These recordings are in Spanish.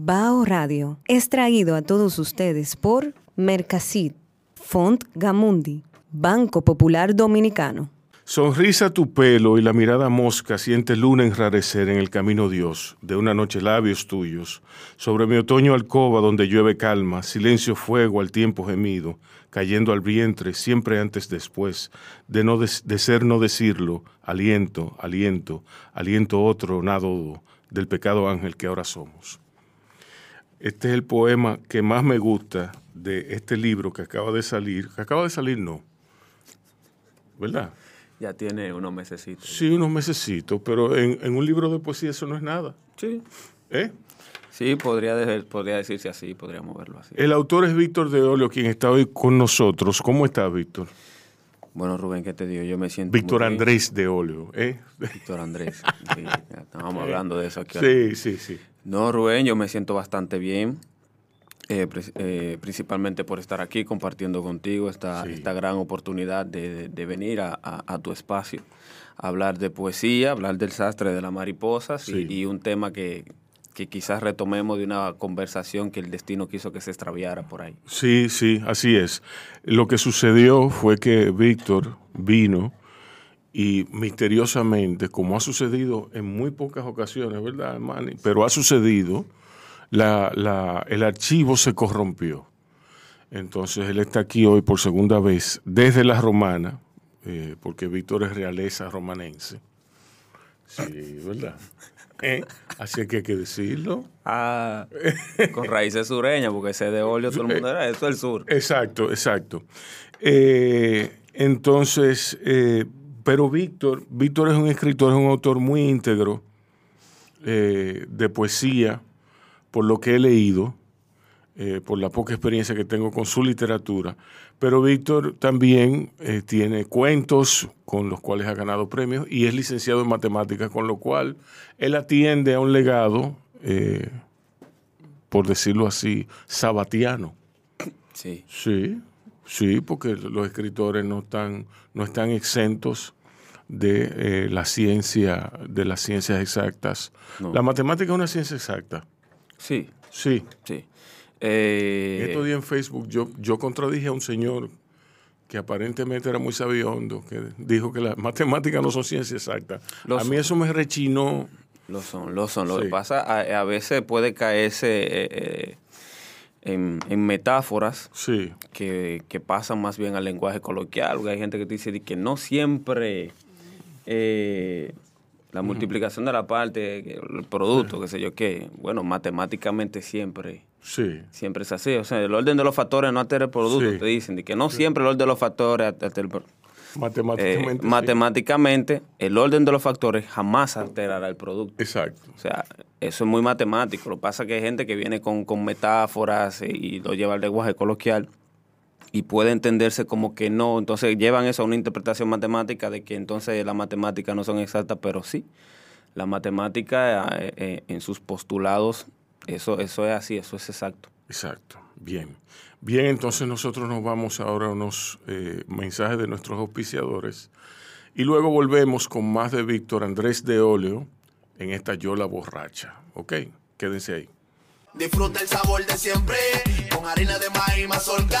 Bao Radio es traído a todos ustedes por Mercasit, Font Gamundi, Banco Popular Dominicano. Sonrisa tu pelo y la mirada mosca siente luna enrarecer en el camino Dios, de una noche labios tuyos, sobre mi otoño alcoba donde llueve calma, silencio fuego al tiempo gemido, cayendo al vientre siempre antes después, de, no de, ser no decirlo, aliento, aliento, aliento otro, nado del pecado ángel que ahora somos. Este es el poema que más me gusta de este libro que acaba de salir, que acaba de salir no, ¿verdad? Ya tiene unos mesecitos. Sí, unos mesecitos, pero en, un libro de poesía eso no es nada. Sí. ¿Eh? Sí, podría, podría decirse así, podríamos verlo así. El autor es Víctor de Olio, quien está hoy con nosotros. ¿Cómo está, Víctor? Bueno, Rubén, ¿qué te digo? Yo me siento. Víctor Andrés de Olio, ¿eh? Víctor Andrés. Sí, estábamos hablando de eso aquí. Sí, sí, sí. No, Rubén, yo me siento bastante bien. Eh, eh, principalmente por estar aquí compartiendo contigo esta, esta gran oportunidad de, venir a, tu espacio, hablar de poesía, hablar del sastre de las mariposas y, un tema que, quizás retomemos de una conversación que el destino quiso que se extraviara por ahí. Sí, sí, así es. Lo que sucedió fue que Víctor vino y misteriosamente, como ha sucedido en muy pocas ocasiones, ¿verdad, Manny? Pero ha sucedido la, la, el archivo se corrompió. Entonces él está aquí hoy por segunda vez desde la romana, eh, porque Víctor es realeza romanense. Sí, ¿verdad? ¿Eh? Así que hay que decirlo. Ah, con raíces sureñas, porque ese de óleo todo el mundo era, eso es el sur. Exacto, exacto. Eh, entonces, pero Víctor, Víctor es un escritor, es un autor muy íntegro de poesía, por lo que he leído, eh, por la poca experiencia que tengo con su literatura, pero Víctor también eh, tiene cuentos con los cuales ha ganado premios y es licenciado en matemáticas, con lo cual él atiende a un legado, eh, por decirlo así, sabatiano. Sí. Sí, sí, porque los escritores no están, no están exentos de la ciencia, de las ciencias exactas. La matemática es una ciencia exacta. Sí. Sí. Sí. Eh, Estos días en Facebook yo, yo contradije a un señor que aparentemente era muy sabiondo, que dijo que las matemáticas no son ciencia exacta. a mí eso me rechinó. Lo son, lo son. Lo que pasa, a, veces puede caerse eh, eh, en, metáforas sí. que, que, pasan más bien al lenguaje coloquial. Hay gente que te dice que no siempre la multiplicación de la parte, el producto, qué sé yo qué. Bueno, matemáticamente siempre. Sí. Siempre es así. O sea, el orden de los factores no altera el producto, te dicen. De que no siempre el orden de los factores altera el producto. Matemáticamente. Eh, matemáticamente, el orden de los factores jamás alterará el producto. Exacto. O sea, eso es muy matemático. Lo que pasa es que hay gente que viene con, con metáforas y lo lleva al lenguaje coloquial y puede entenderse como que no. Entonces llevan eso a una interpretación matemática de que entonces las matemáticas no son exactas, pero sí. La matemática eh, eh, en sus postulados, eso, eso es así, eso es exacto. Exacto, bien. Bien, entonces nosotros nos vamos ahora a unos eh, mensajes de nuestros auspiciadores y luego volvemos con más de Víctor Andrés de Óleo en esta Yola Borracha. ¿Ok? Quédense ahí. Disfruta el sabor de siempre con harina de maíz mazorca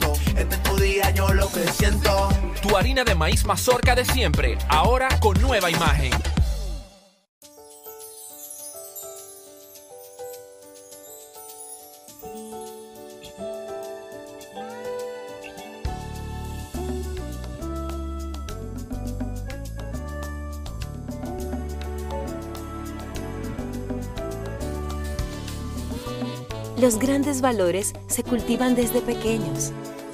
Este es tu día, yo lo que siento. Tu harina de maíz mazorca de siempre, ahora con nueva imagen. Los grandes valores se cultivan desde pequeños,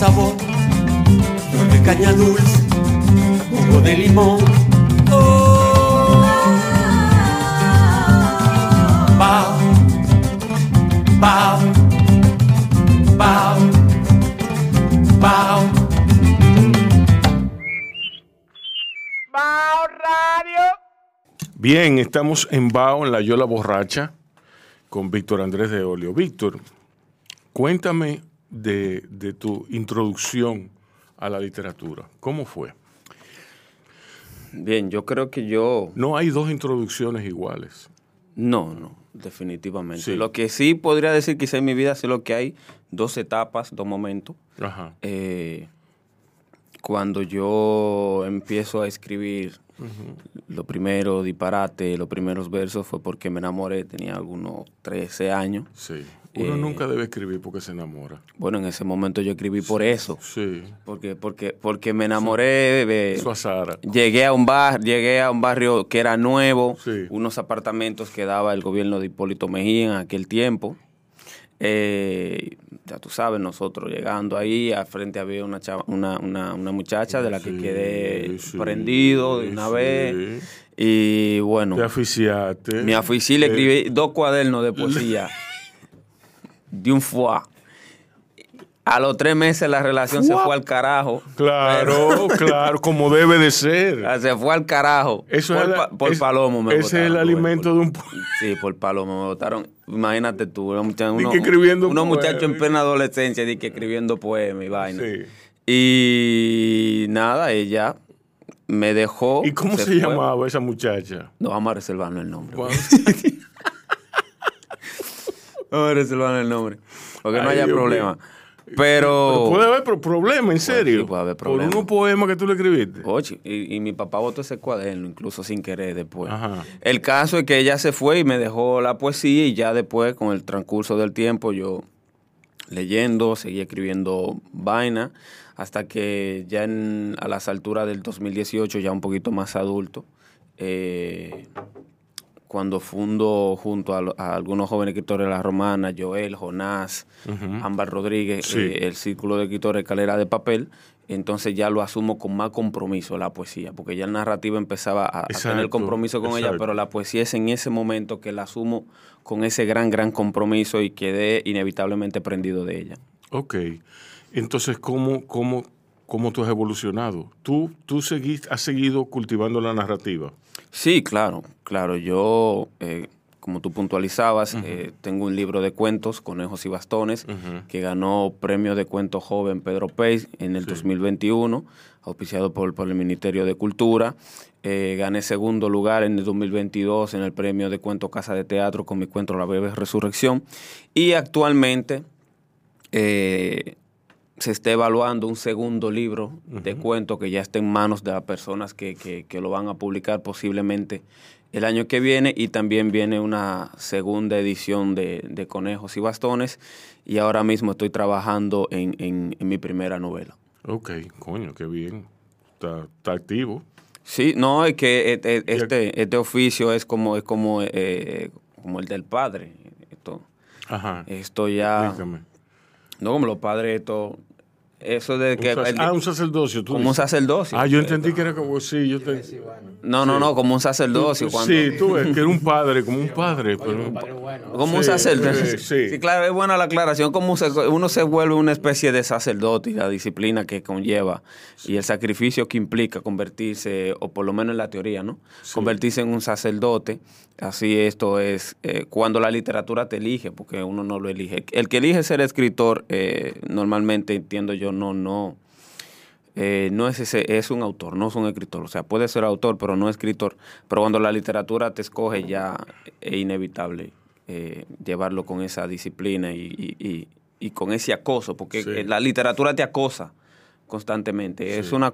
Sabor, flor de caña dulce, jugo de limón. Oh. Bao, bao, bao, bao. Bien, estamos en Bao, en la Yola Borracha, con Víctor Andrés de Olio. Víctor, cuéntame de, de tu introducción a la literatura. ¿Cómo fue? Bien, yo creo que yo... No hay dos introducciones iguales. No, no, definitivamente. Sí. Lo que sí podría decir quizá en mi vida es lo que hay dos etapas, dos momentos. Ajá. Eh, cuando yo empiezo a escribir lo primero, disparate, los primeros versos fue porque me enamoré, tenía algunos 13 años. Sí. Uno Eh, nunca debe escribir porque se enamora. Bueno, en ese momento yo escribí por eso. Sí. Porque, porque, porque me enamoré. de- Eso a Sara. Llegué a un bar, llegué a un barrio que era nuevo, Sí. unos apartamentos que daba el gobierno de Hipólito Mejía en aquel tiempo. Eh, ya tú sabes, nosotros llegando ahí, al frente había una, chava- una, una, una muchacha de la que Sí, quedé sí, prendido de una sí. vez. Y bueno, Te aficiaste. me aficí, le Eh, escribí dos cuadernos de poesía de un foie. A los tres meses la relación se fue al carajo. Claro, claro, como debe de ser. Ah, Se fue al carajo. Eso por, es la- por es- palomo me ese es el alimento por- de un Sí, por palomo me votaron. Imagínate tú, unos unos poemas. muchachos en plena adolescencia, di que escribiendo poemas y vaina. Sí. Y nada, ella me dejó. ¿Y cómo se, fue. llamaba esa muchacha? No vamos a reservarnos el nombre. ¿Cuándo? Vamos a reservarnos el nombre. Porque no Ay, haya Dios problema. mío. Pero. Pero puede haber pro- problema, en serio. sí, puede haber problema. Por unos poemas que tú le escribiste. Oye, y, y mi papá botó ese cuaderno, incluso sin querer después. Ajá. El caso es que ella se fue y me dejó la poesía y ya después, con el transcurso del tiempo, yo leyendo, seguí escribiendo vaina, hasta que ya en- a las alturas del 2018, ya un poquito más adulto, eh, cuando fundo junto a, algunos jóvenes escritores de la romana, Joel, Jonás, Ámbar Rodríguez, Sí. eh, el círculo de escritores Calera de Papel, entonces ya lo asumo con más compromiso la poesía, porque ya el narrativo empezaba a, a tener compromiso con ella, pero la poesía es en ese momento que la asumo con ese gran, gran compromiso y quedé inevitablemente prendido de ella. Ok. Entonces, ¿cómo, cómo, cómo tú has evolucionado? ¿Tú, tú seguís, has seguido cultivando la narrativa? Sí, claro, claro. Yo, eh, como tú puntualizabas, eh, tengo un libro de cuentos, Conejos y Bastones, que ganó premio de cuento joven Pedro Peix en el 2021, auspiciado por, por el Ministerio de Cultura. Eh, gané segundo lugar en el 2022 en el premio de cuento Casa de Teatro con mi cuento La Breve Resurrección. Y actualmente eh, se está evaluando un segundo libro de cuentos que ya está en manos de las personas que, que- que lo van a publicar posiblemente el año que viene y también viene una segunda edición de, de Conejos y Bastones y ahora mismo estoy trabajando en, en- en mi primera novela. Ok, coño, qué bien. Está, está activo. Sí, no, es que eh, eh, este, este oficio es como, es como, eh, como el del padre. Esto, Ajá. esto ya... Explícame. No, como los padres, esto, Eso de que... Un el- ah, un sacerdocio. tú como un sacerdocio. Ah, yo entendí que era como, sí, yo te... No, no, no, como un sacerdocio. Tú- cuando, Sí, tú ves que era un padre, como un padre. Pero, Como un Sí, sacerdote. sí, Sí, sí. claro, es buena la aclaración. Como uno se vuelve una especie de sacerdote y la disciplina que conlleva y el sacrificio que implica convertirse, o por lo menos en la teoría, ¿no? Convertirse en un sacerdote. Así esto es eh, cuando la literatura te elige, porque uno no lo elige. El que elige ser escritor, eh, normalmente entiendo yo, no, no. eh, no es ese, es un autor, no es un escritor. O sea, puede ser autor, pero no escritor. Pero cuando la literatura te escoge, ya es inevitable eh, llevarlo con esa disciplina y, y- y- y con ese acoso, porque Sí. la literatura te acosa constantemente. Es una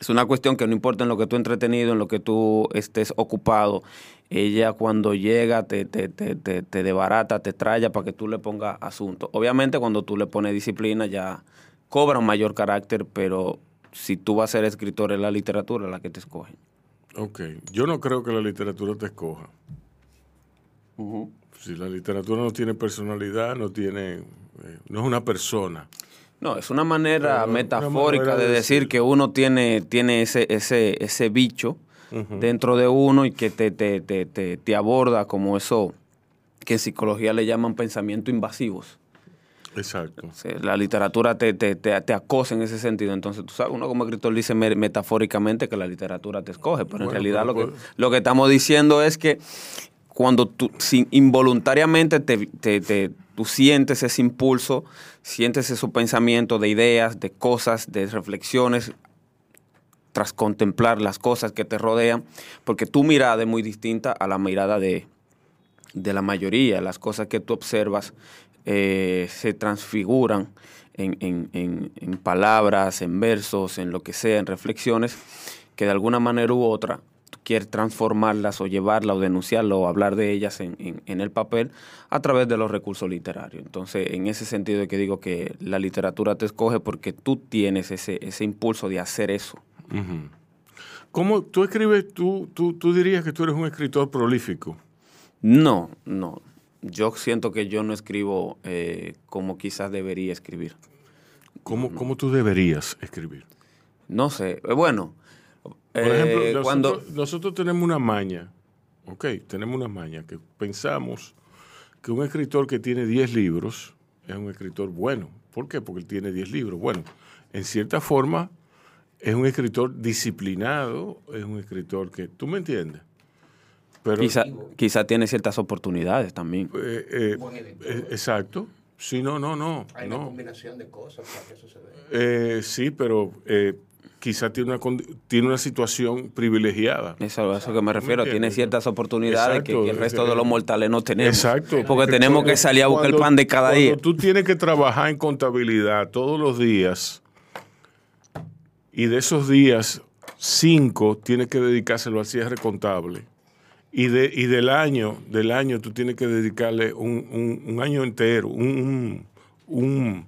es una cuestión que no importa en lo que tú entretenido, en lo que tú estés ocupado, ella cuando llega te, te, te, te, te debarata, te traya para que tú le pongas asunto. Obviamente cuando tú le pones disciplina ya cobra un mayor carácter, pero si tú vas a ser escritor es la literatura la que te escoge. ok, yo no creo que la literatura te escoja. Si la literatura no tiene personalidad, no tiene, eh, no es una persona. No, es una manera Pero, una metafórica manera de de decir que uno tiene, tiene ese, ese, ese bicho dentro de uno y que te, te, te, te, te aborda como eso que en psicología le llaman pensamientos invasivos. Exacto. La literatura te, te, te, te acosa en ese sentido. Entonces, tú sabes, uno como escritor dice me- metafóricamente que la literatura te escoge, pero en realidad pero lo que, pues- lo que estamos diciendo es que cuando tú sin- involuntariamente te, te- te- tú sientes ese impulso, sientes esos pensamientos de ideas, de cosas, de reflexiones, tras contemplar las cosas que te rodean, porque tu mirada es muy distinta a la mirada de, de la mayoría. Las cosas que tú observas eh, se transfiguran en, en- en- en palabras, en versos, en lo que sea, en reflexiones, que de alguna manera u otra tú quieres transformarlas o llevarlas o denunciarlas o hablar de ellas en, en- en el papel a través de los recursos literarios. Entonces, en ese sentido de que digo que la literatura te escoge porque tú tienes ese, ese impulso de hacer eso. Ujú. ¿Cómo tú escribes? Tú, tú, tú dirías que tú eres un escritor prolífico. No, no. Yo siento que yo no escribo eh, como quizás debería escribir. ¿Cómo, cómo tú deberías escribir? No sé. Eh, Bueno, Por eh, ejemplo, nosotros, cuando... nosotros tenemos una maña, ok, tenemos una maña que pensamos que un escritor que tiene 10 libros es un escritor bueno. ¿Por qué? Porque él tiene 10 libros. Bueno, en cierta forma es un escritor disciplinado, es un escritor que, ¿tú me entiendes? Pero, Quizá, quizá tiene ciertas oportunidades también. eh, eh, eh, exacto. Sí, no, no, no. Hay una combinación de cosas para que eso se dé. Eh, sí, pero eh, quizá tiene una, tiene una situación privilegiada. Eso a eso que me refiero. Tiene ciertas oportunidades que, Exacto. que el resto de los mortales no tenemos. Exacto. Porque tenemos que salir a buscar el pan de cada cuando día. tú tienes que trabajar en contabilidad todos los días y de esos días, cinco tienes que dedicárselo al cierre contable. Y, de, y del año, del año tú tienes que dedicarle un, un- un año entero, un, un,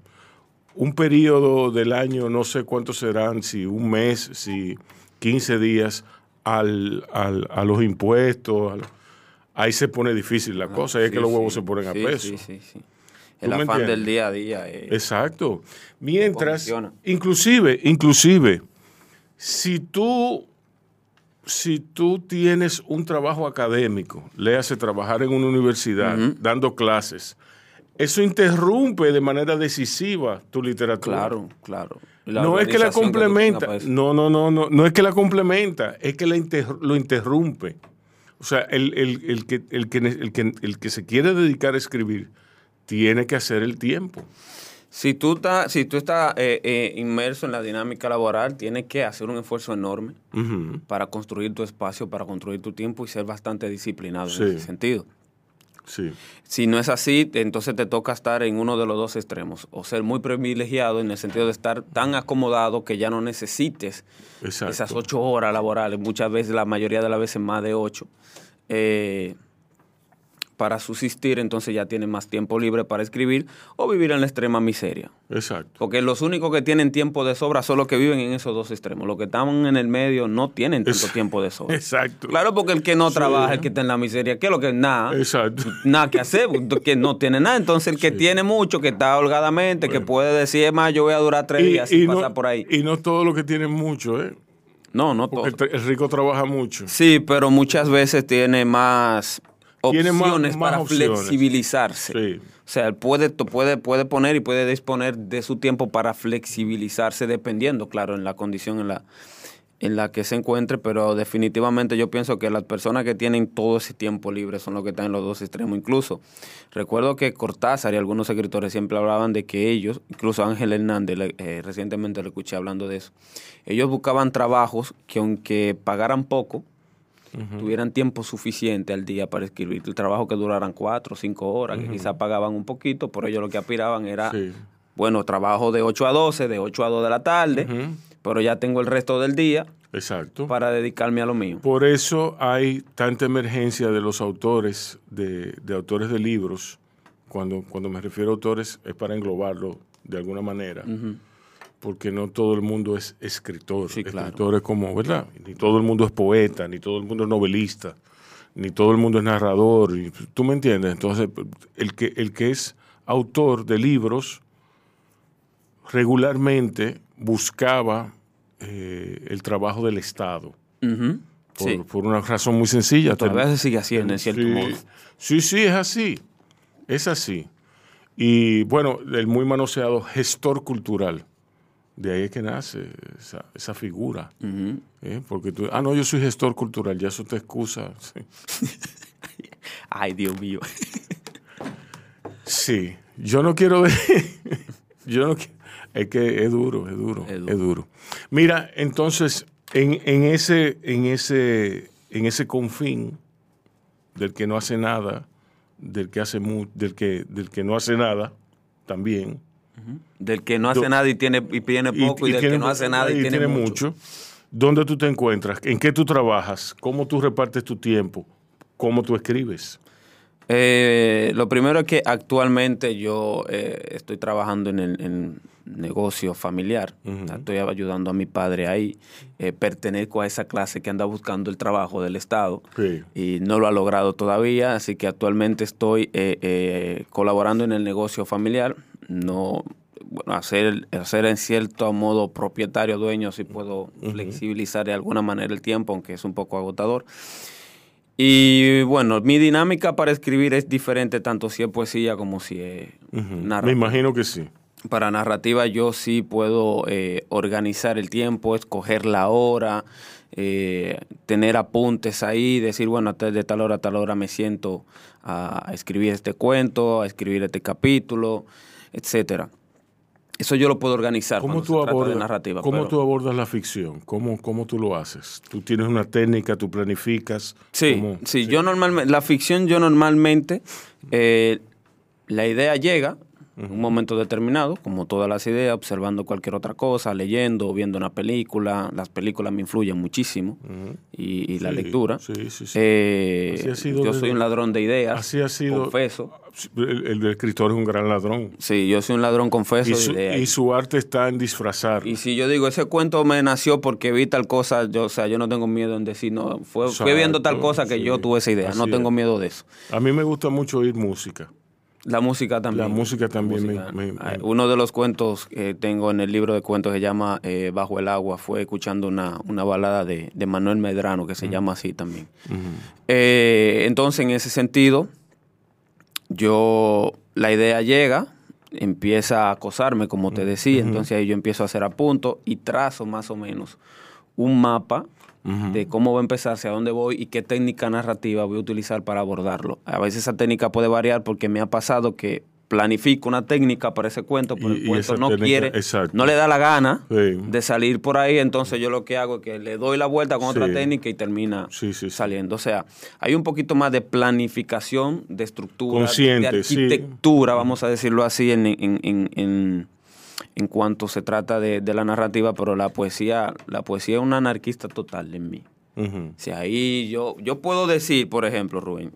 un periodo del año, no sé cuántos serán, si un mes, si 15 días, al, al- a los impuestos. ahí se pone difícil la cosa, y es que los huevos sí. se ponen a Sí, peso. Sí, sí, sí. ¿Tú El afán entiendes? del día a día. eh, Exacto. Mientras, inclusive, inclusive, si tú, si tú tienes un trabajo académico, le hace trabajar en una universidad, dando clases, eso interrumpe de manera decisiva tu literatura. Claro, claro. no es que la complementa, eso. no, no, no, no, no es que la complementa, es que la inter- lo interrumpe. O sea, el, el- el que, el, que, el, que, el que se quiere dedicar a escribir tiene que hacer el tiempo. Si tú estás, si tú estás eh, eh, inmerso en la dinámica laboral, tienes que hacer un esfuerzo enorme para construir tu espacio, para construir tu tiempo y ser bastante disciplinado Sí. en ese sentido. Sí. Si no es así, entonces te toca estar en uno de los dos extremos, o ser muy privilegiado en el sentido de estar tan acomodado que ya no necesites Exacto. esas ocho horas laborales, muchas veces, la mayoría de las veces más de ocho, eh, para subsistir, entonces ya tienen más tiempo libre para escribir o vivir en la extrema miseria. Exacto. Porque los únicos que tienen tiempo de sobra son los que viven en esos dos extremos. Los que están en el medio no tienen tanto tiempo de sobra. Exacto. Claro, porque el que no Sí. trabaja, el que está en la miseria, ¿qué es lo que nada? Exacto. Nada que hacer, que no tiene nada. Entonces el que tiene mucho, que está holgadamente, que puede decir, es más, yo voy a durar tres días no, pasar por ahí. y no todo lo que tienen mucho, ¿eh? No, no todo. El, el rico trabaja mucho. Sí, pero muchas veces tiene más Tiene opciones más- más para opciones. flexibilizarse. Sí. O sea, él puede, puede, puede poner y puede disponer de su tiempo para flexibilizarse dependiendo, claro, en la condición en la, en la que se encuentre, pero definitivamente yo pienso que las personas que tienen todo ese tiempo libre son los que están en los dos extremos. Incluso recuerdo que Cortázar y algunos escritores siempre hablaban de que ellos, incluso Ángel Hernández, eh, recientemente lo escuché hablando de eso, ellos buscaban trabajos que aunque pagaran poco, tuvieran tiempo suficiente al día para escribir. El trabajo que duraran cuatro o cinco horas, que quizás pagaban un poquito, pero ellos lo que aspiraban era, Sí. bueno, trabajo de 8 a 12, de 8 a 2 de la tarde, pero ya tengo el resto del día Exacto. para dedicarme a lo mío. Por eso hay tanta emergencia de los autores, de, de autores de libros. Cuando, cuando me refiero a autores es para englobarlo de alguna manera. Porque no todo el mundo es escritor. Sí, claro. Escritor es como, ¿verdad? Ni todo el mundo es poeta, ni todo el mundo es novelista, ni todo el mundo es narrador. ¿Tú me entiendes? Entonces, el que, el que es autor de libros regularmente buscaba eh, el trabajo del Estado. Ujú. Por, Sí. por una razón muy sencilla. Todavía se sigue haciendo, en cierto sí, modo. Sí, sí, es así. Es así. Y bueno, el muy manoseado gestor cultural. De ahí es que nace esa, esa figura. ¿eh? Porque tú, ah, no, yo soy gestor cultural, ya eso te excusa. Sí. Ay, Dios mío. Sí, yo no quiero ver. yo no qui- Es que es duro, es duro, Es es duro. duro. Mira, entonces, en, en ese, en ese, en ese confín del que no hace nada, del que hace mu- del que, del que no hace nada, también. Del que no hace Do- nada y tiene, y tiene poco, y, del tiene- que no hace nada y, tiene, mucho. ¿Dónde tú te encuentras? ¿En qué tú trabajas? ¿Cómo tú repartes tu tiempo? ¿Cómo tú escribes? Eh, lo primero es que actualmente yo eh, estoy trabajando en el en negocio familiar. Estoy ayudando a mi padre ahí. Eh, pertenezco a esa clase que anda buscando el trabajo del Estado Sí. y no lo ha logrado todavía. Así que actualmente estoy eh, eh, colaborando en el negocio familiar. No, bueno, hacer, hacer en cierto modo propietario, dueño, si puedo flexibilizar de alguna manera el tiempo, aunque es un poco agotador. Y bueno, mi dinámica para escribir es diferente tanto si es poesía como si es Me narrativa. imagino que sí. Para narrativa yo sí puedo eh, organizar el tiempo, escoger la hora, eh, tener apuntes ahí, decir, bueno, de tal hora a tal hora me siento a escribir este cuento, a escribir este capítulo, etcétera. Eso yo lo puedo organizar ¿Cómo cuando tú, se trata de abordas, narrativa. ¿cómo pero- tú abordas la ficción? ¿Cómo, ¿Cómo tú lo haces? ¿Tú tienes una técnica, tú planificas? Sí, ¿Cómo? sí, yo normalmente, la ficción yo normalmente, eh, la idea llega en un momento determinado, como todas las ideas, observando cualquier otra cosa, leyendo, viendo una película, las películas me influyen muchísimo, y, y la Sí, lectura. sí, sí, sí. Eh, yo soy un ladrón de ideas, Así ha sido. confeso. El, el escritor es un gran ladrón. Sí, yo soy un ladrón confeso Y de su, ideas. y su arte está en disfrazar. Y si yo digo, ese cuento me nació porque vi tal cosa, yo, o sea, yo no tengo miedo en decir, no, fue, fue viendo tal Exacto, cosa que yo tuve esa idea, no tengo es. miedo de eso. A mí me gusta mucho oír música. La música también. La música también me- música. me- me- Uno de los cuentos que tengo en el libro de cuentos que se llama eh, Bajo el agua fue escuchando una, una balada de, de Manuel Medrano que se llama así también. Eh, entonces, en ese sentido, yo, la idea llega, empieza a acosarme, como te decía, entonces ahí yo empiezo a hacer apuntos y trazo más o menos un mapa de cómo va a empezar, hacia dónde voy y qué técnica narrativa voy a utilizar para abordarlo. A veces esa técnica puede variar porque me ha pasado que planifico una técnica para ese cuento, pero Y- el cuento no técnica- quiere, exacto. no le da la gana Sí. de salir por ahí, entonces yo lo que hago es que le doy la vuelta con otra técnica y termina Sí, saliendo. O sea, hay un poquito más de planificación, de estructura, Consciente, de arquitectura, vamos a decirlo así, en, en, en, en- en cuanto se trata de, de la narrativa, pero la poesía, la poesía es una anarquista total en mí. Sea, ahí yo, yo puedo decir, por ejemplo, Rubén,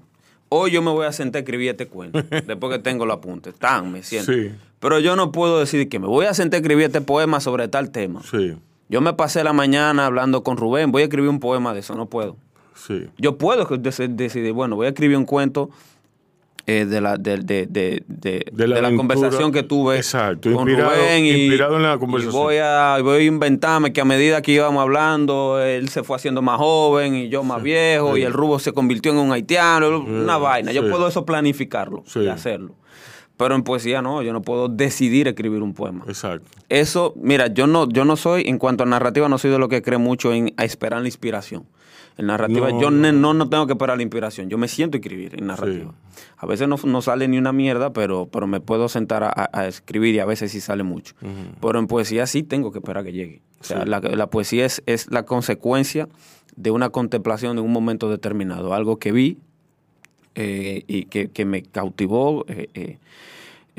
hoy yo me voy a sentar a escribir este cuento, después que tengo los apuntes, tan, me siento. Sí. Pero yo no puedo decir que me voy a sentar a escribir este poema sobre tal tema. Sí, Yo me pasé la mañana hablando con Rubén, voy a escribir un poema de eso, no puedo. sí. Yo puedo dec- decidir, bueno, voy a escribir un cuento eh, de la, de, de- de- de- la de la aventura. conversación que tuve Exacto, con inspirado- Rubén y, inspirado en la y conversación. voy a, voy a inventarme que a medida que íbamos hablando, él se fue haciendo más joven y yo más viejo sí. y el rubo se convirtió en un haitiano, una vaina. Yo puedo eso planificarlo y hacerlo. Pero en poesía no, yo no puedo decidir escribir un poema. Exacto. Eso, mira, yo no, yo no soy, en cuanto a narrativa, no soy de lo que cree mucho en a esperar la inspiración. En narrativa, No, yo no. no, no tengo que esperar la inspiración. Yo me siento a escribir en narrativa. A veces no, no sale ni una mierda, pero, pero me puedo sentar a, escribir y a veces sí sale mucho. Pero en poesía sí tengo que esperar que llegue. O sea, Sí. la, la poesía es, es la consecuencia de una contemplación de un momento determinado. Algo que vi eh, y que, que me cautivó eh, eh,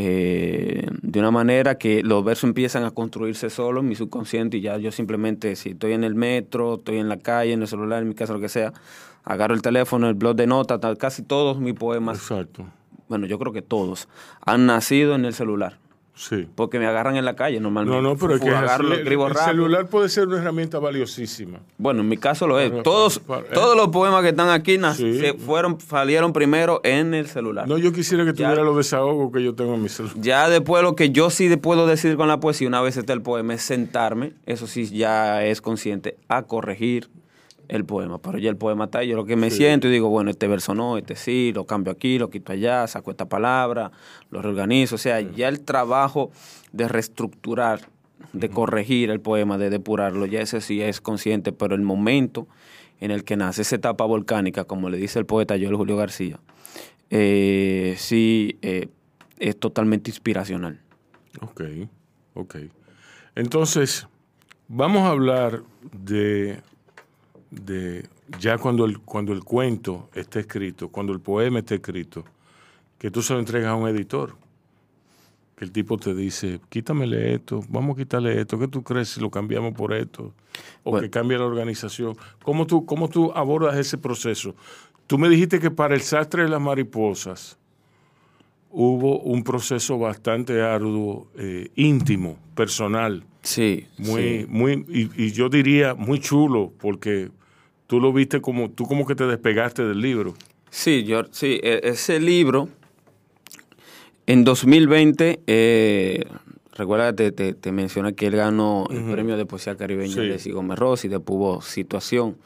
eh, de una manera que los versos empiezan a construirse solos en mi subconsciente y ya yo simplemente, si estoy en el metro, estoy en la calle, en el celular, en mi casa, lo que sea, agarro el teléfono, el blog de notas, tal, casi todos mis poemas, Exacto. bueno, yo creo que todos, han nacido en el celular. Sí. Porque me agarran en la calle normalmente. No, no, pero es que agarro, el, escribo el rápido. celular puede ser una herramienta valiosísima. Bueno, en mi caso lo es. Pero- Todos, pero- eh. todos los poemas que están aquí Sí. se fueron, salieron primero en el celular. No, yo quisiera que Ya. tuviera los desahogos que yo tengo en mi celular. Ya después lo que yo sí de- puedo decir con la poesía, una vez está el poema, es sentarme, eso sí ya es consciente, a corregir el poema. Pero ya el poema está ahí, yo lo que me siento y digo, bueno, este verso no, este sí, lo cambio aquí, lo quito allá, saco esta palabra, lo reorganizo. O sea, ya el trabajo de reestructurar, de corregir el poema, de depurarlo, ya ese sí es consciente, pero el momento en el que nace esa etapa volcánica, como le dice el poeta Joel Julio García, eh, sí eh, es totalmente inspiracional. Ok, ok. Entonces, vamos a hablar de, de ya cuando el, cuando el cuento esté escrito, cuando el poema esté escrito, que tú se lo entregas a un editor. Que el tipo te dice, quítamele esto, vamos a quitarle esto, ¿qué tú crees si lo cambiamos por esto? O Bueno. que cambie la organización. ¿Cómo tú, ¿Cómo tú abordas ese proceso? Tú me dijiste que para el sastre de las mariposas, hubo un proceso bastante arduo, eh, íntimo, personal, Sí, muy, sí. muy, y, y yo diría muy chulo, porque tú lo viste como, tú como que te despegaste del libro. Sí, yo, sí, e- ese libro, en 2020, eh, recuerda que te, te, te mencioné que él ganó el premio de poesía caribeña Sí. de Sigomé Rossi, de Pubo Situación.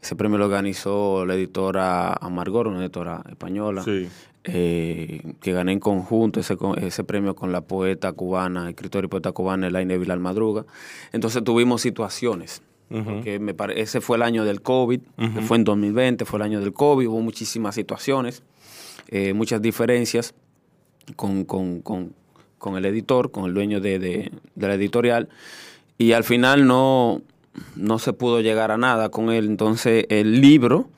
Ese premio lo organizó la editora Amargor, una editora española, Sí. eh, que gané en conjunto ese, ese premio con la poeta cubana, escritora y poeta cubana Elaine Vilar Madruga. Entonces tuvimos situaciones. Porque me ese fue el año del COVID, que fue en 2020, fue el año del COVID, hubo muchísimas situaciones, eh, muchas diferencias con, con- con- con el editor, con el dueño de, de- de la editorial, y al final no, no se pudo llegar a nada con él. Entonces el libro,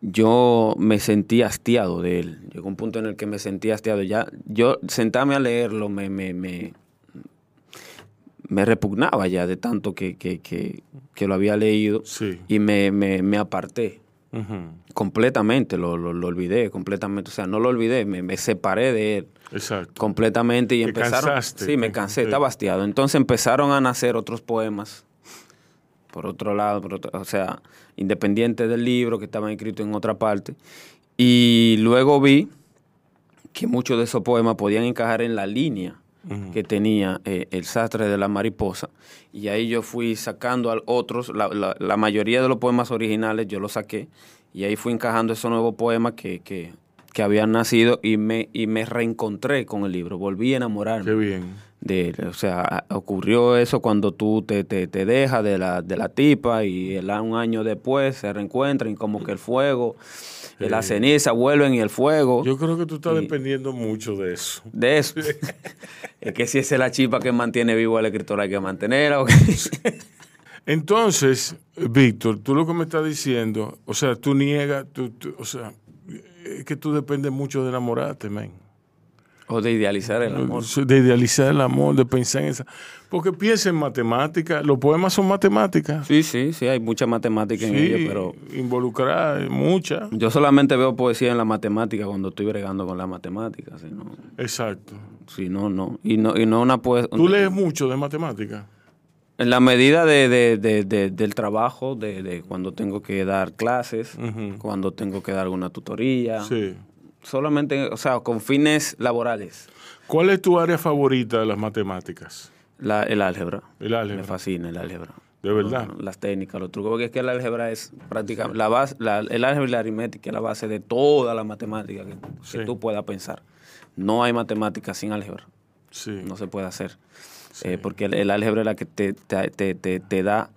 yo me sentí hastiado de él. Llegó un punto en el que me sentí hastiado. Ya, yo sentarme a leerlo me, me, me, me repugnaba ya de tanto que, que, que, que lo había leído Sí. y me, me, me aparté completamente, lo, lo, lo olvidé completamente. O sea, no lo olvidé, me, me separé de él Exacto. completamente y Te empezaron. cansaste. Sí, me cansé, estaba hastiado. Entonces empezaron a nacer otros poemas. Por otro lado, por otro- o sea, independiente del libro que estaban escritos en otra parte. Y luego vi que muchos de esos poemas podían encajar en la línea que tenía eh, el sastre de la mariposa. Y ahí yo fui sacando a otros, la, la- la mayoría de los poemas originales yo los saqué. Y ahí fui encajando esos nuevos poemas que, que, que habían nacido y me, y me reencontré con el libro. Volví a enamorarme Qué bien. de él. O sea, ocurrió eso cuando tú te, te, te dejas de la, de la tipa y el, un año después se reencuentran y como que el fuego, y la ceniza vuelven y el fuego. Yo creo que tú estás Y- dependiendo mucho de eso. de eso. es que si esa es la chipa que mantiene vivo al escritor, hay que mantenerla. Entonces, Víctor, tú lo que me estás diciendo, o sea, tú niegas, tú, tú- o sea, es que tú dependes mucho de enamorarte, men. O de idealizar el amor. De idealizar el amor, de pensar en esa. Porque piensa en matemáticas. Los poemas son matemáticas. Sí, sí, sí, hay mucha matemática en Sí, ellos, pero involucrada, mucha. yo solamente veo poesía en la matemática cuando estoy bregando con la matemática. Si no, Exacto. si no, no. Y no, y no una poesía. ¿Tú lees mucho de matemáticas? En la medida de, de- de- de- del trabajo, de, de cuando tengo que dar clases, cuando tengo que dar alguna tutoría. Sí. Solamente, o sea, con fines laborales. ¿Cuál es tu área favorita de las matemáticas? La, el álgebra. El álgebra. Me fascina el álgebra. De verdad. Las técnicas, los trucos. Porque es que el álgebra es prácticamente. La base, la- el álgebra y la aritmética es la base de toda la matemática que, que Sí. tú puedas pensar. No hay matemática sin álgebra. Sí. No se puede hacer. Eh, porque el, el álgebra es la que te, te, te- te- te da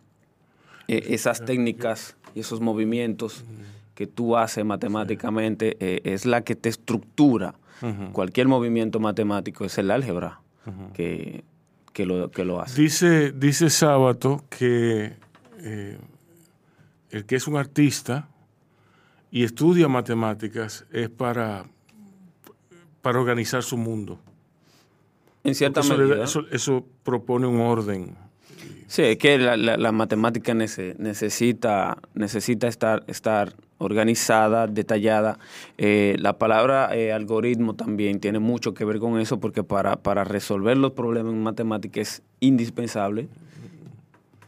eh, esas técnicas y esos movimientos que tú haces matemáticamente. eh, es la que te estructura. Ujú. Cualquier movimiento matemático es el álgebra que, que, lo, que lo hace. Dice, dice Sábato que eh, el que es un artista y estudia matemáticas es para, para organizar su mundo. En cierta eso, medida. eso- eso propone un orden. Sí, es que la, la- la matemática nece- necesita, necesita estar, estar organizada, detallada. Eh, la palabra eh, algoritmo también tiene mucho que ver con eso porque para, para resolver los problemas en matemática es indispensable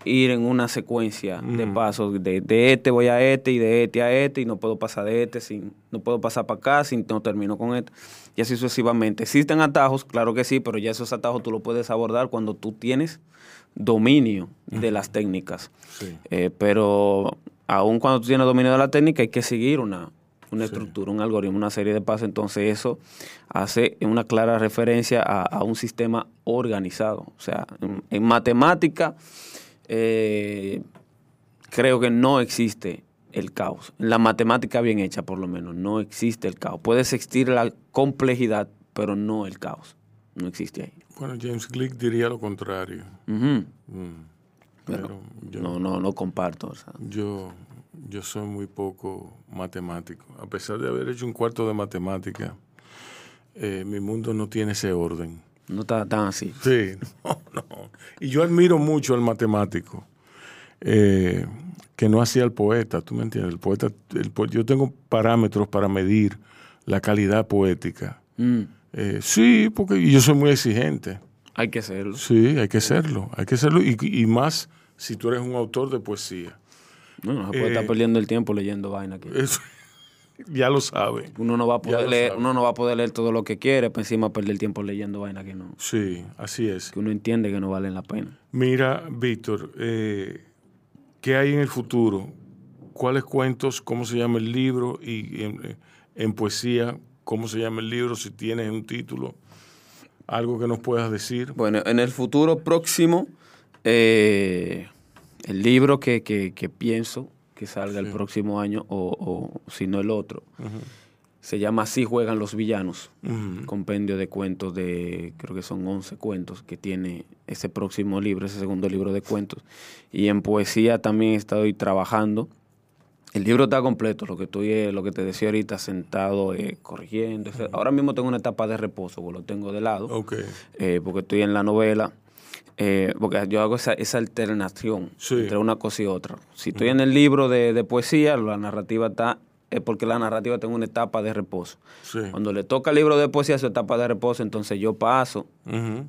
ir en una secuencia de pasos. De, de este voy a este y de este a este y no puedo pasar de este, sin, no puedo pasar para acá si no termino con este. Y así sucesivamente. ¿Existen atajos? Claro que sí, pero ya esos atajos tú los puedes abordar cuando tú tienes dominio de las técnicas. Sí. Eh, pero aún cuando tú tienes dominio de la técnica hay que seguir una, una estructura, un algoritmo, una serie de pasos. Entonces eso hace una clara referencia a, a un sistema organizado. O sea, en, en matemática eh, creo que no existe el caos. En la matemática bien hecha, por lo menos, no existe el caos. Puede existir la complejidad, pero no el caos. No existe ahí. Bueno, James Glick diría lo contrario. Mm. Pero Pero yo, no, no, no comparto. o sea. yo, yo soy muy poco matemático. A pesar de haber hecho un cuarto de matemática, eh, mi mundo no tiene ese orden. No está tan así. Sí, no, no. Y yo admiro mucho al matemático, eh, que no hacía el poeta, ¿tú me entiendes? El poeta, el yo tengo parámetros para medir la calidad poética. Mm, Eh, sí, porque yo soy muy exigente. hay que hacerlo. Sí, hay que serlo, hay que serlo. Y, y más si tú eres un autor de poesía. No, no se puede Eh, estar perdiendo el tiempo leyendo vaina aquí. Eso, ya lo sabe. Uno no va a poder leer, sabe. uno no va a poder leer todo lo que quiere, para encima perder el tiempo leyendo vaina que no, Sí, así es. que uno entiende que no valen la pena. Mira, Víctor, eh, ¿qué hay en el futuro? ¿Cuáles cuentos? ¿Cómo se llama el libro? Y en, en poesía, ¿cómo se llama el libro? Si tienes un título, algo que nos puedas decir. Bueno, en el futuro próximo, eh, el libro que, que- que pienso que salga el próximo año, o, o si no el otro, se llama Así juegan los villanos. Compendio de cuentos de, creo que son 11 cuentos que tiene ese próximo libro, ese segundo libro de cuentos. Y en poesía también estoy trabajando. El libro está completo, lo que estoy, lo que te decía ahorita, sentado, eh, corrigiendo. Ahora mismo tengo una etapa de reposo, pues lo tengo de lado, eh, porque estoy en la novela. Eh, porque yo hago esa, esa alternación Sí. entre una cosa y otra. Si estoy en el libro de, de poesía, la narrativa está, es porque la narrativa tengo una etapa de reposo. Sí. Cuando le toca el libro de poesía, su etapa de reposo, entonces yo paso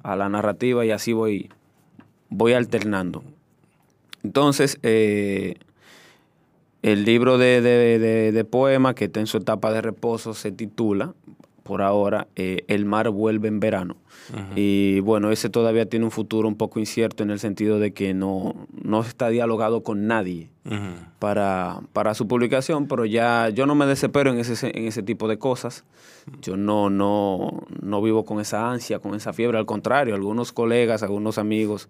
a la narrativa y así voy, voy alternando. Entonces, eh, el libro de, de, de- de poemas que está en su etapa de reposo se titula, por ahora, eh, El mar vuelve en verano. Y bueno, ese todavía tiene un futuro un poco incierto en el sentido de que no, no está dialogado con nadie para, para su publicación, pero ya yo no me desespero en ese, en ese tipo de cosas. Yo no, no, no vivo con esa ansia, con esa fiebre. Al contrario, algunos colegas, algunos amigos,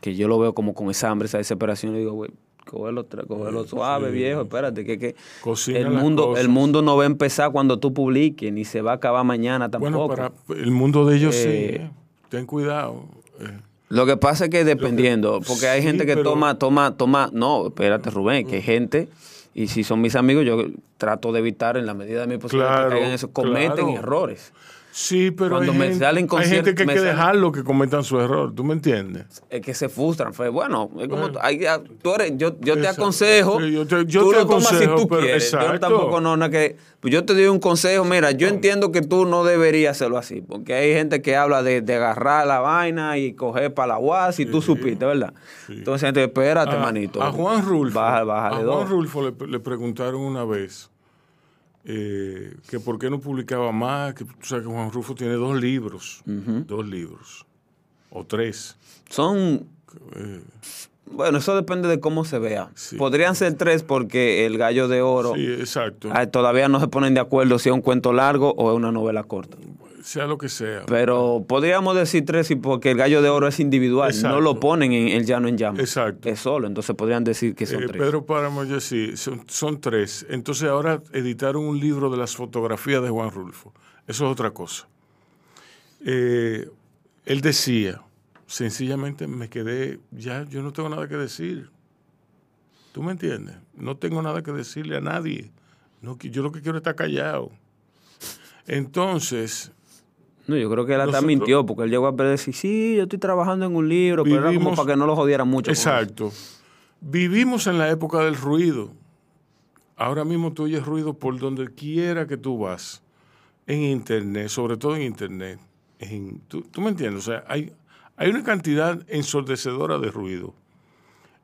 que yo lo veo como con esa hambre, esa desesperación, y digo, güey, cógelo, cógelo suave, viejo, espérate, que, que Cocina el mundo, el mundo no va a empezar cuando tú publiques, ni se va a acabar mañana tampoco. Bueno, para el mundo de ellos Eh, sí. eh. Ten cuidado. eh. Lo que pasa es que dependiendo, porque hay sí, gente que pero- toma, toma, toma, no, espérate Rubén, que hay gente, y si son mis amigos, yo trato de evitar en la medida de mi posibilidad Claro, que caigan en eso, cometen claro. errores. Sí, pero Cuando hay, me gente, salen hay gente que hay que dejarlo que cometan su error. ¿Tú me entiendes? es que se frustran. Fue, bueno, es como Bueno. hay- ah, tú eres, yo, yo te aconsejo. Yo te- yo tú te lo tomas si tú pero- quieres. Yo tampoco no, no que. Pues yo te doy un consejo, mira, yo entiendo que tú no deberías hacerlo así, porque hay gente que habla de, de agarrar la vaina y coger para la UAS y tú supiste, ¿verdad? Entonces, gente, espérate, a, manito. a Juan Rulfo, Baja, bájale a dos. Juan Rulfo le, le preguntaron una vez eh, que por qué no publicaba más, que tú sabes que Juan Rulfo tiene dos libros, dos libros, o tres. Son. Eh, Bueno, eso depende de cómo se vea. Sí. Podrían ser tres porque el gallo de oro sí, exacto. ah, todavía no se ponen de acuerdo si es un cuento largo o es una novela corta. Sea lo que sea. Pero podríamos decir tres porque el gallo de oro es individual, Exacto. no lo ponen en el llano en llama. Exacto. Es solo, entonces podrían decir que son Eh, tres. Pedro Páramo, yo sí, son, son tres. Entonces ahora editaron un libro de las fotografías de Juan Rulfo. Eso es otra cosa. Eh, él decía, sencillamente me quedé, ya yo no tengo nada que decir. ¿Tú me entiendes? No tengo nada que decirle a nadie. No, yo lo que quiero es estar callado. Entonces, No, yo creo que él hasta mintió porque él llegó a decir, sí, yo estoy trabajando en un libro, pero era como para que no lo jodieran mucho. Exacto. Vivimos en la época del ruido. Ahora mismo tú oyes ruido por donde quiera que tú vas. En Internet, sobre todo en Internet. En- ¿tú, tú me entiendes? O sea, hay, hay una cantidad ensordecedora de ruido.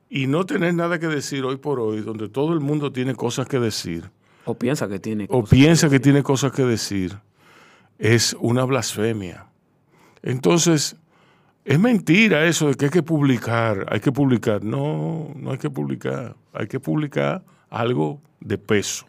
Y no tener nada que decir hoy por hoy, donde todo el mundo tiene cosas que decir, O piensa que tiene. o piensa que tiene cosas que decir, es una blasfemia. Entonces, es mentira eso de que hay que publicar, hay que publicar. No, no hay que publicar. Hay que publicar algo de peso.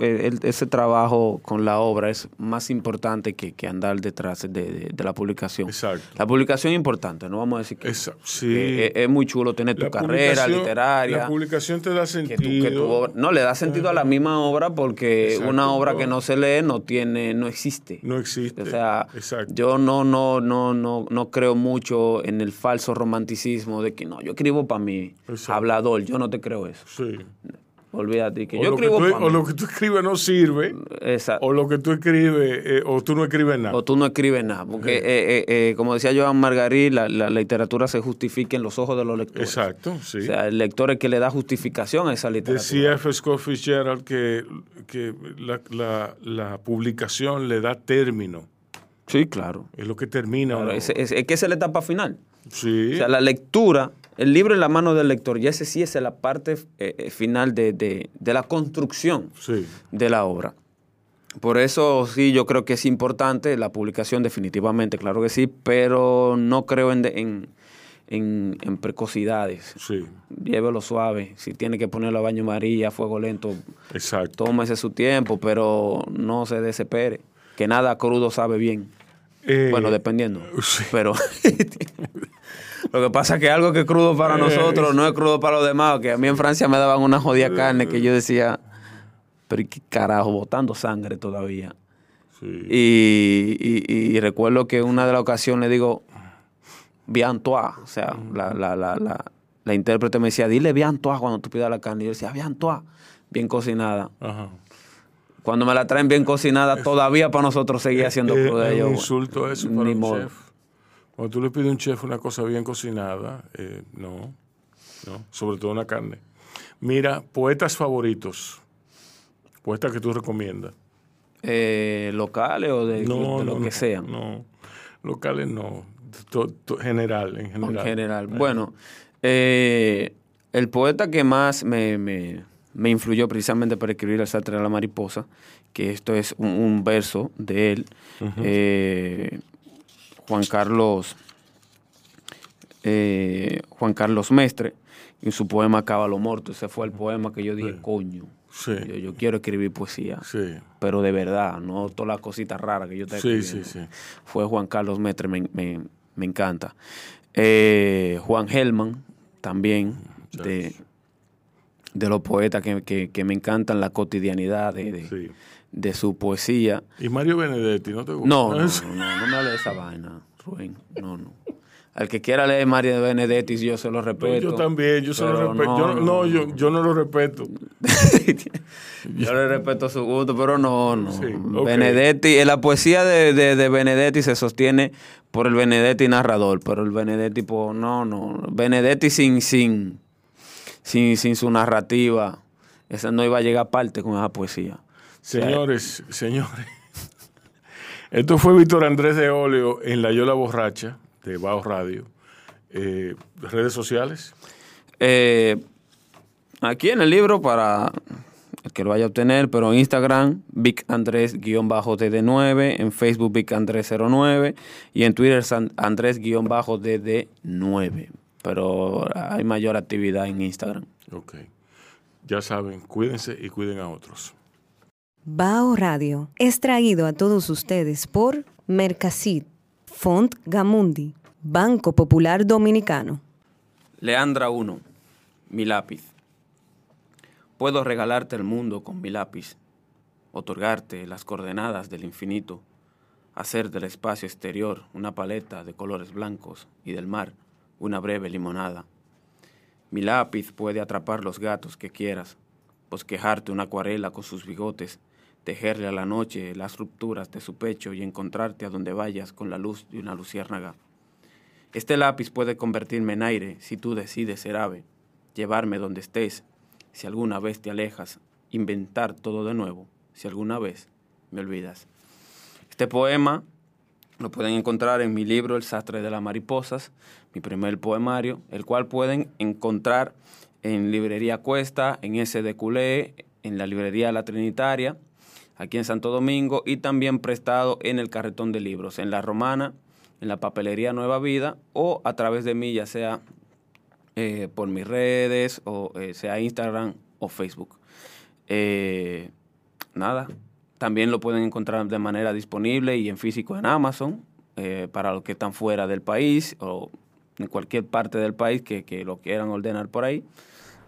Eh, ese trabajo con la obra es más importante que, que andar detrás de, de- de la publicación. Exacto. La publicación es importante, no vamos a decir que, Esa- sí. que es, es muy chulo tener tu La carrera literaria. La publicación te da que sentido. tu- que tu obra- no le da sentido a la misma obra porque Exacto, una obra que no. se lee no tiene no existe No existe. o sea Exacto. yo no no no no no creo mucho en el falso romanticismo de que no yo escribo para mí Exacto. hablador yo no te creo eso Sí. Olvídate que O, yo lo que escribo tú, para o lo que tú escribes no sirve, Exacto. o lo que tú escribes, eh, o tú no escribes nada. o tú no escribes nada porque Sí. eh, eh, eh, como decía Joan Margarit la, la literatura se justifica en los ojos de los lectores Exacto, sí. o sea el lector es que le da justificación a esa literatura Decía F. Scott Fitzgerald que, que la, la- publicación le da término. sí claro Es lo que termina. Claro, es, es- es que es la etapa final sí. O sea, la lectura, el libro en la mano del lector, y ese sí es la parte eh, eh, final de, de- de la construcción sí. de la obra. Por eso sí, yo creo que es importante la publicación definitivamente, claro que sí, pero no creo en, en, en- en precocidades. Sí. Llévelo suave, si tiene que ponerlo a baño María, a fuego lento, Exacto. tómese su tiempo, pero no se desespere, que nada crudo sabe bien. Eh, Bueno, dependiendo. sí. Pero lo que pasa es que algo que es crudo para Eh, nosotros no es crudo para los demás. Que a mí en Francia me daban una jodida carne que yo decía, pero ¿y ¿qué carajo? Botando sangre todavía. Sí. Y, y- y recuerdo que una de las ocasiones digo, bien toi. O sea, la, la, la, la, la intérprete me decía, dile bien toi cuando tú pidas la carne. Y yo decía, bien toi, bien cocinada. Ajá. Cuando me la traen bien cocinada, todavía para nosotros seguía siendo Eh, cruda. es un insulto eso para ni un modo. chef. Cuando tú le pides a un chef una cosa bien cocinada, eh, no, no, sobre todo una carne. Mira, poetas favoritos, poetas que tú recomiendas. eh, locales o de, No, de lo no, que sean. No, locales no, to- to- general, en En general. general. Bueno, eh, el poeta que más me, me- me influyó precisamente para escribir El Sartre de la Mariposa, que esto es un, un verso de él, eh, Juan Carlos eh, Juan Carlos Mestre, y su poema Cábalo Morto. Ese fue el poema que yo dije, coño, Sí, yo, yo quiero escribir poesía. sí, pero de verdad, no todas las cositas raras que yo te Sí, sí, sí. Fue Juan Carlos Mestre, me, me- me encanta. Eh, Juan Gelman, también, de, de los poetas que, que- que me encantan la cotidianidad de, de- sí. De su poesía. Y Mario Benedetti, ¿no te gusta? No, no, no, no, no me hables de esa vaina, Rubén. No, no. Al que quiera leer de Benedetti, yo se lo respeto. yo también, yo se lo respeto. yo, no, yo, yo no lo respeto. Yo le respeto su gusto, pero no, no. Sí. Benedetti, eh, la poesía de, de- de Benedetti se sostiene por el Benedetti narrador, pero el Benedetti, no, no. Benedetti sin, sin, sin, sin su narrativa, esa no iba a llegar aparte con esa poesía. Señores, señores. Esto fue Víctor Andrés de Óleo en La Yola Borracha de Bao Radio. Eh, redes sociales. Eh, aquí en el libro para el que lo vaya a obtener, pero en Instagram, Vic Andrés-DD9, en Facebook Vic Andrés09 y en Twitter San- Andrés-DD9. Pero hay mayor actividad en Instagram. Ok. Ya saben, cuídense y cuiden a otros. Bao Radio es traído a todos ustedes por Mercasit, Font Gamundi, Banco Popular Dominicano. Leandra 1, mi lápiz. Puedo regalarte el mundo con mi lápiz, otorgarte las coordenadas del infinito, hacer del espacio exterior una paleta de colores blancos y del mar una breve limonada. Mi lápiz puede atrapar los gatos que quieras, bosquejarte una acuarela con sus bigotes, tejerle a la noche las rupturas de su pecho y encontrarte a donde vayas con la luz de una luciérnaga. Este lápiz puede convertirme en aire si tú decides ser ave, llevarme donde estés, si alguna vez te alejas, inventar todo de nuevo, si alguna vez me olvidas. Este poema lo pueden encontrar en mi libro El sastre de las mariposas, mi primer poemario, el cual pueden encontrar en Librería Cuesta, en S de Culé, en la Librería La Trinitaria, aquí en Santo Domingo, y también prestado en el carretón de libros, en La Romana, en la papelería Nueva Vida, o a través de mí, ya sea eh, por mis redes, o eh, sea Instagram o Facebook. Eh, nada, también lo pueden encontrar de manera disponible y en físico en Amazon, para los que están fuera del país o en cualquier parte del país que, que lo quieran ordenar por ahí.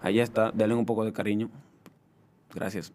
Allá está, denle un poco de cariño. Gracias.